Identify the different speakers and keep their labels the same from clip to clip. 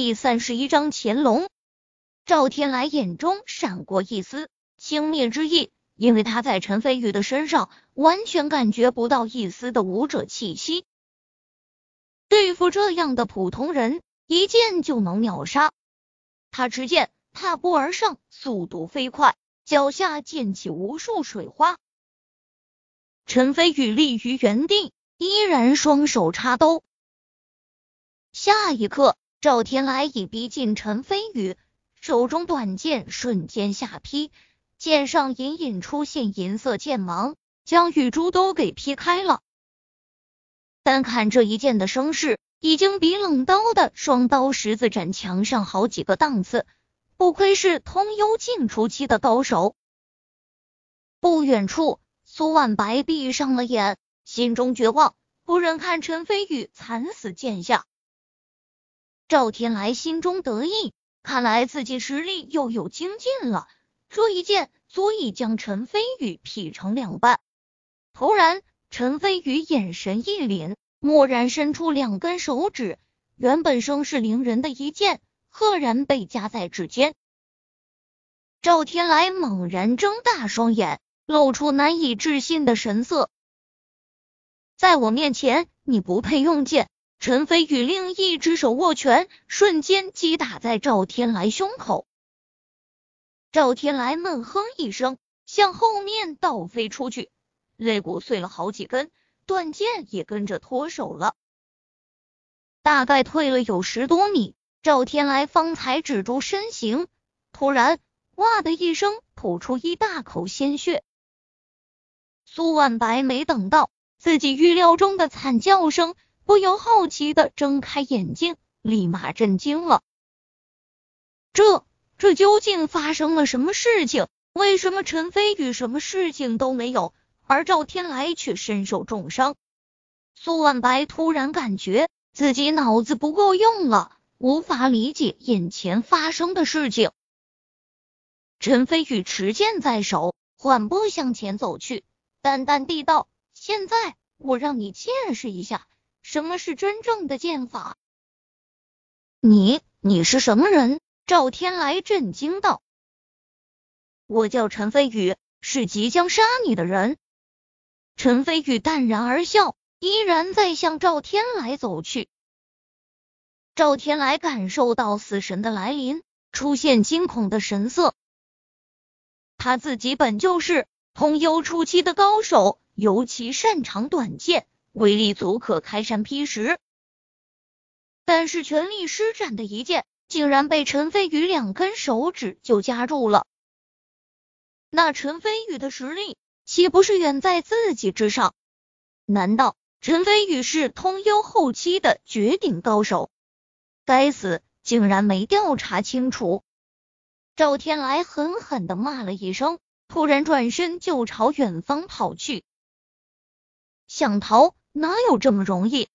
Speaker 1: 第三十一章乾隆。赵天来眼中闪过一丝轻蔑之意，因为他在陈飞宇的身上完全感觉不到一丝的武者气息。对付这样的普通人，一剑就能秒杀。他持剑踏步而上，速度飞快，脚下溅起无数水花。陈飞宇立于原地，依然双手插兜。下一刻。赵天来已逼近陈飞宇，手中短剑瞬间下劈，剑上隐隐出现银色剑芒，将雨珠都给劈开了。单看这一剑的声势，已经比冷刀的双刀十字斩强上好几个档次，不愧是通幽境初期的高手。不远处，苏万白闭上了眼，心中绝望，不忍看陈飞宇惨死剑下。赵天来心中得意，看来自己实力又有精进了。这一剑足以将陈飞宇劈成两半。突然，陈飞宇眼神一凛，蓦然伸出两根手指，原本声势凌人的一剑，赫然被夹在指尖。赵天来猛然睁大双眼，露出难以置信的神色。在我面前，你不配用剑。陈飞宇另一只手握拳，瞬间击打在赵天来胸口。赵天来闷哼一声，向后面倒飞出去，肋骨碎了好几根，断剑也跟着脱手了。大概退了有十多米，赵天来方才止住身形，突然哇的一声吐出一大口鲜血。苏万白没等到自己预料中的惨叫声。不由好奇的睁开眼睛，立马震惊了。这这究竟发生了什么事情？为什么陈飞宇什么事情都没有，而赵天来却身受重伤？苏万白突然感觉自己脑子不够用了，无法理解眼前发生的事情。陈飞宇持剑在手，缓步向前走去，淡淡地道：“现在我让你见识一下。”什么是真正的剑法？你你是什么人？赵天来震惊道：“我叫陈飞宇，是即将杀你的人。”陈飞宇淡然而笑，依然在向赵天来走去。赵天来感受到死神的来临，出现惊恐的神色。他自己本就是通幽初期的高手，尤其擅长短剑。威力足可开山劈石，但是全力施展的一剑，竟然被陈飞宇两根手指就夹住了。那陈飞宇的实力岂不是远在自己之上？难道陈飞宇是通幽后期的绝顶高手？该死，竟然没调查清楚！赵天来狠狠的骂了一声，突然转身就朝远方跑去，想逃。哪有这么容易？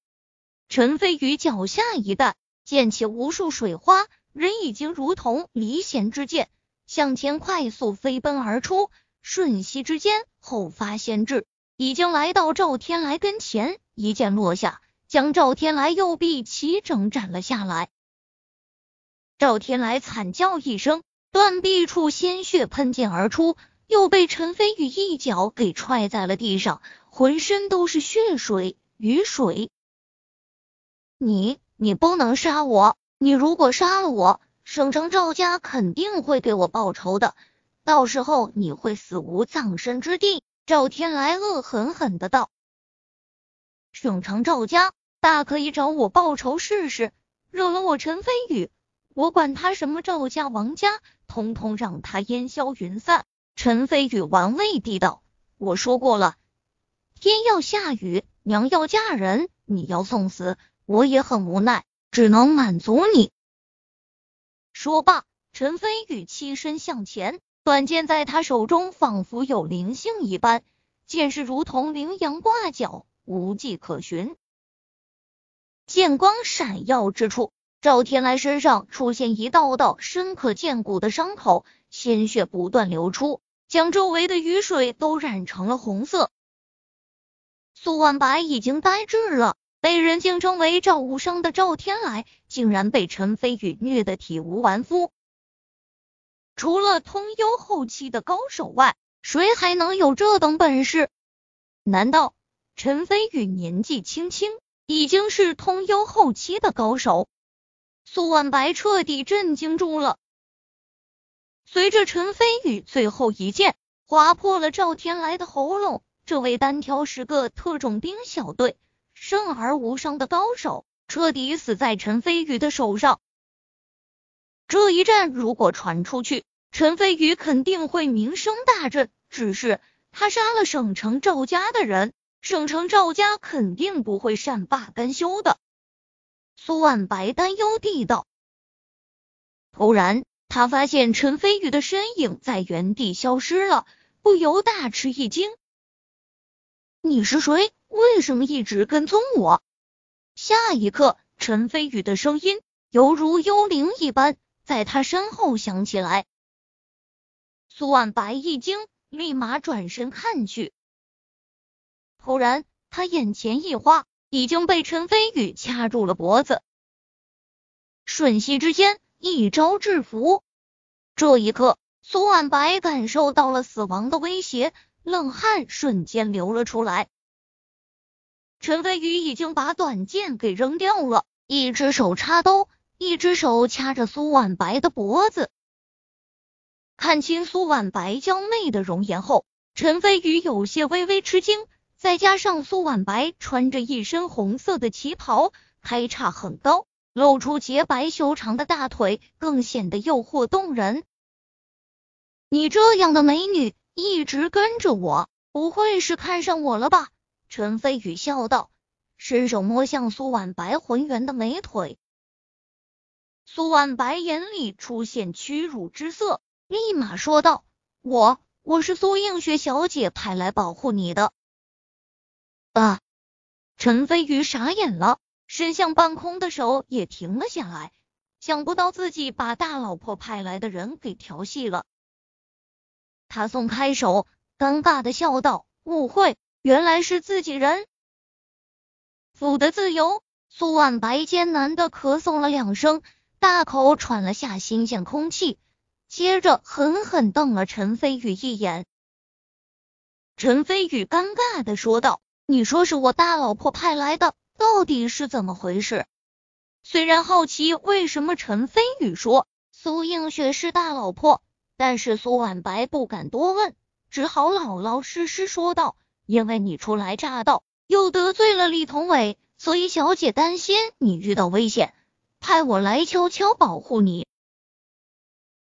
Speaker 1: 陈飞宇脚下一带，溅起无数水花，人已经如同离弦之箭，向前快速飞奔而出。瞬息之间，后发先至，已经来到赵天来跟前，一剑落下，将赵天来右臂齐整斩了下来。赵天来惨叫一声，断臂处鲜血喷溅而出，又被陈飞宇一脚给踹在了地上。浑身都是血水雨水，你你不能杀我！你如果杀了我，省城赵家肯定会给我报仇的，到时候你会死无葬身之地。赵天来恶狠狠的道：“省城赵家大可以找我报仇试试，惹了我陈飞宇，我管他什么赵家王家，通通让他烟消云散。”陈飞宇玩味地道：“我说过了。”天要下雨，娘要嫁人，你要送死，我也很无奈，只能满足你。说罢，陈飞宇起身向前，短剑在他手中仿佛有灵性一般，剑势如同羚羊挂角，无迹可寻。剑光闪耀之处，赵天来身上出现一道道深可见骨的伤口，鲜血不断流出，将周围的雨水都染成了红色。苏万白已经呆滞了，被人敬称为赵无伤的赵天来，竟然被陈飞宇虐得体无完肤。除了通幽后期的高手外，谁还能有这等本事？难道陈飞宇年纪轻轻，已经是通幽后期的高手？苏婉白彻底震惊住了。随着陈飞宇最后一剑划破了赵天来的喉咙，这位单挑十个特种兵小队。生而无伤的高手彻底死在陈飞宇的手上。这一战如果传出去，陈飞宇肯定会名声大振。只是他杀了省城赵家的人，省城赵家肯定不会善罢甘休的。苏万白担忧地道。突然，他发现陈飞宇的身影在原地消失了，不由大吃一惊：“你是谁？”为什么一直跟踪我？下一刻，陈飞宇的声音犹如幽灵一般在他身后响起来。苏婉白一惊，立马转身看去，突然他眼前一花，已经被陈飞宇掐住了脖子，瞬息之间一招制服。这一刻，苏婉白感受到了死亡的威胁，冷汗瞬间流了出来。陈飞宇已经把短剑给扔掉了，一只手插兜，一只手掐着苏婉白的脖子。看清苏婉白娇媚的容颜后，陈飞宇有些微微吃惊，再加上苏婉白穿着一身红色的旗袍，开叉很高，露出洁白修长的大腿，更显得诱惑动人。你这样的美女一直跟着我，不会是看上我了吧？陈飞宇笑道，伸手摸向苏婉白浑圆的美腿。苏婉白眼里出现屈辱之色，立马说道：“我我是苏映雪小姐派来保护你的。”啊！陈飞宇傻眼了，伸向半空的手也停了下来。想不到自己把大老婆派来的人给调戏了。他松开手，尴尬的笑道：“误会。”原来是自己人，府的自由。苏婉白艰难的咳嗽了两声，大口喘了下新鲜空气，接着狠狠瞪了陈飞宇一眼。陈飞宇尴尬的说道：“你说是我大老婆派来的，到底是怎么回事？”虽然好奇为什么陈飞宇说苏映雪是大老婆，但是苏婉白不敢多问，只好老老实实说道。因为你初来乍到，又得罪了李同伟，所以小姐担心你遇到危险，派我来悄悄保护你。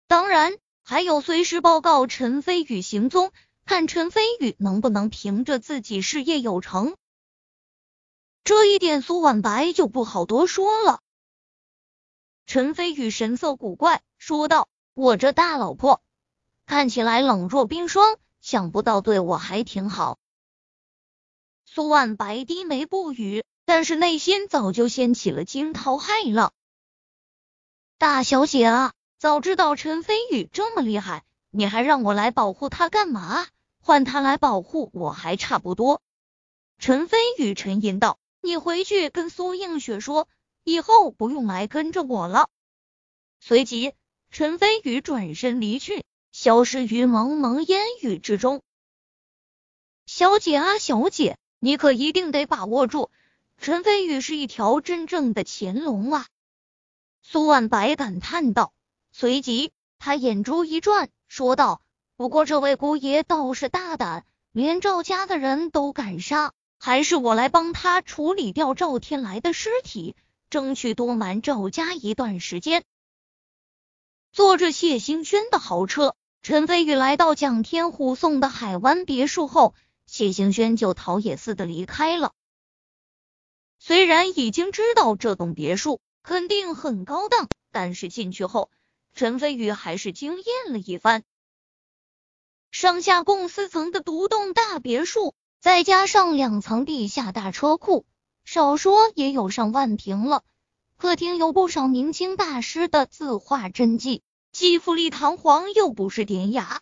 Speaker 1: 当然，还有随时报告陈飞宇行踪，看陈飞宇能不能凭着自己事业有成。这一点苏婉白就不好多说了。陈飞宇神色古怪，说道：“我这大老婆看起来冷若冰霜，想不到对我还挺好。”苏万白低眉不语，但是内心早就掀起了惊涛骇浪。大小姐啊，早知道陈飞宇这么厉害，你还让我来保护他干嘛？换他来保护我还差不多。陈飞宇沉吟道：“你回去跟苏映雪说，以后不用来跟着我了。”随即，陈飞宇转身离去，消失于蒙蒙烟雨之中。小姐啊，小姐。你可一定得把握住，陈飞宇是一条真正的潜龙啊！苏万白感叹道。随即，他眼珠一转，说道：“不过这位姑爷倒是大胆，连赵家的人都敢杀，还是我来帮他处理掉赵天来的尸体，争取多瞒赵家一段时间。”坐着谢兴轩的豪车，陈飞宇来到蒋天虎送的海湾别墅后。谢行轩就逃也似的离开了。虽然已经知道这栋别墅肯定很高档，但是进去后，陈飞宇还是惊艳了一番。上下共四层的独栋大别墅，再加上两层地下大车库，少说也有上万平了。客厅有不少明清大师的字画真迹，既富丽堂皇又不失典雅。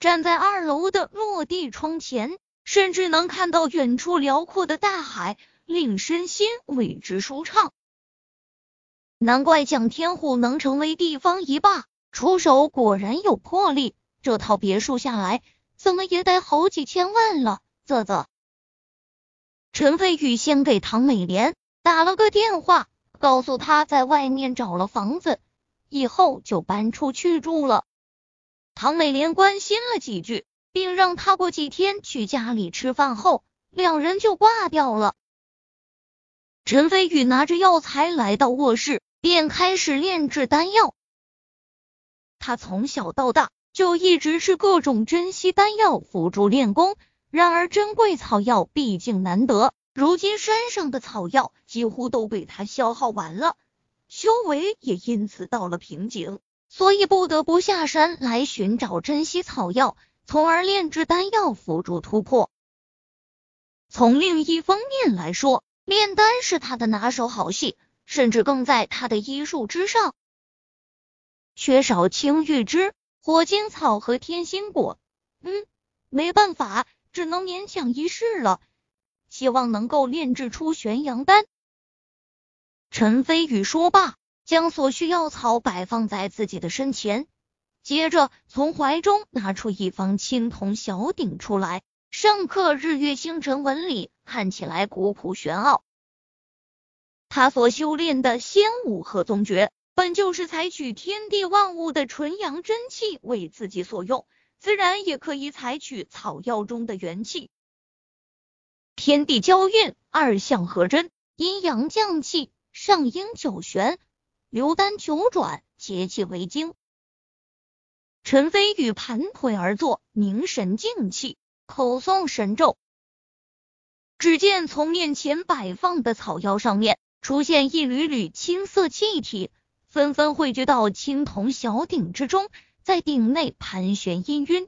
Speaker 1: 站在二楼的落地窗前，甚至能看到远处辽阔的大海，令身心为之舒畅。难怪蒋天虎能成为地方一霸，出手果然有魄力。这套别墅下来，怎么也得好几千万了。啧啧。陈飞宇先给唐美莲打了个电话，告诉他在外面找了房子，以后就搬出去住了。唐美莲关心了几句，并让他过几天去家里吃饭后，两人就挂掉了。陈飞宇拿着药材来到卧室，便开始炼制丹药。他从小到大就一直是各种珍稀丹药辅助练功，然而珍贵草药毕竟难得，如今山上的草药几乎都被他消耗完了，修为也因此到了瓶颈。所以不得不下山来寻找珍稀草药，从而炼制丹药辅助突破。从另一方面来说，炼丹是他的拿手好戏，甚至更在他的医术之上。缺少青玉枝、火晶草和天心果，嗯，没办法，只能勉强一试了。希望能够炼制出玄阳丹。陈飞宇说罢。将所需药草摆放在自己的身前，接着从怀中拿出一方青铜小鼎出来，上刻日月星辰纹理，看起来古朴玄奥。他所修炼的仙武和宗诀，本就是采取天地万物的纯阳真气为自己所用，自然也可以采取草药中的元气。天地交运，二相合真，阴阳降气，上阴九玄。流丹九转，节气为经。陈飞宇盘腿而坐，凝神静气，口诵神咒。只见从面前摆放的草药上面出现一缕缕青色气体，纷纷汇聚到青铜小鼎之中，在鼎内盘旋氤氲。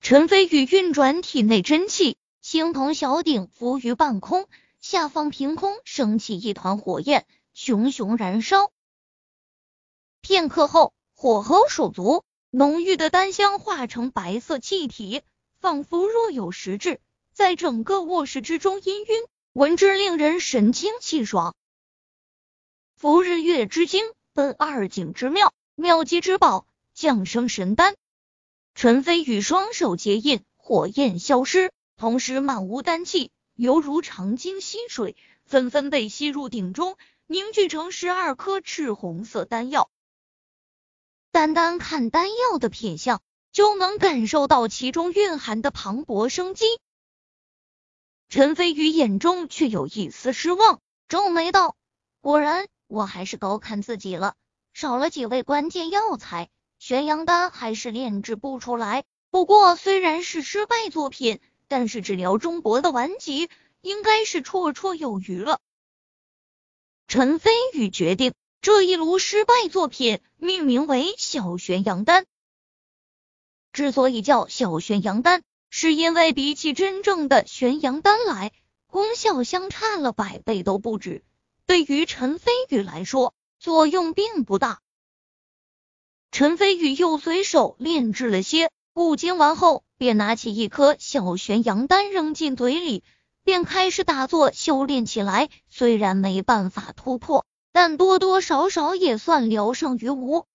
Speaker 1: 陈飞宇运转体内真气，青铜小鼎浮于半空，下方凭空升起一团火焰。熊熊燃烧，片刻后，火候手足，浓郁的丹香化成白色气体，仿佛若有实质，在整个卧室之中氤氲，闻之令人神清气爽。伏日月之精，本二景之妙，妙极之宝，降生神丹。陈飞宇双手结印，火焰消失，同时满屋丹气犹如长鲸吸水，纷纷被吸入鼎中。凝聚成十二颗赤红色丹药，单单看丹药的品相，就能感受到其中蕴含的磅礴生机。陈飞宇眼中却有一丝失望，皱眉道：“果然，我还是高看自己了，少了几味关键药材，玄阳丹还是炼制不出来。不过，虽然是失败作品，但是治疗中国的顽疾，应该是绰绰有余了。”陈飞宇决定这一炉失败作品命名为小玄阳丹。之所以叫小玄阳丹，是因为比起真正的玄阳丹来，功效相差了百倍都不止。对于陈飞宇来说，作用并不大。陈飞宇又随手炼制了些固精丸后，便拿起一颗小玄阳丹扔进嘴里。便开始打坐修炼起来，虽然没办法突破，但多多少少也算聊胜于无。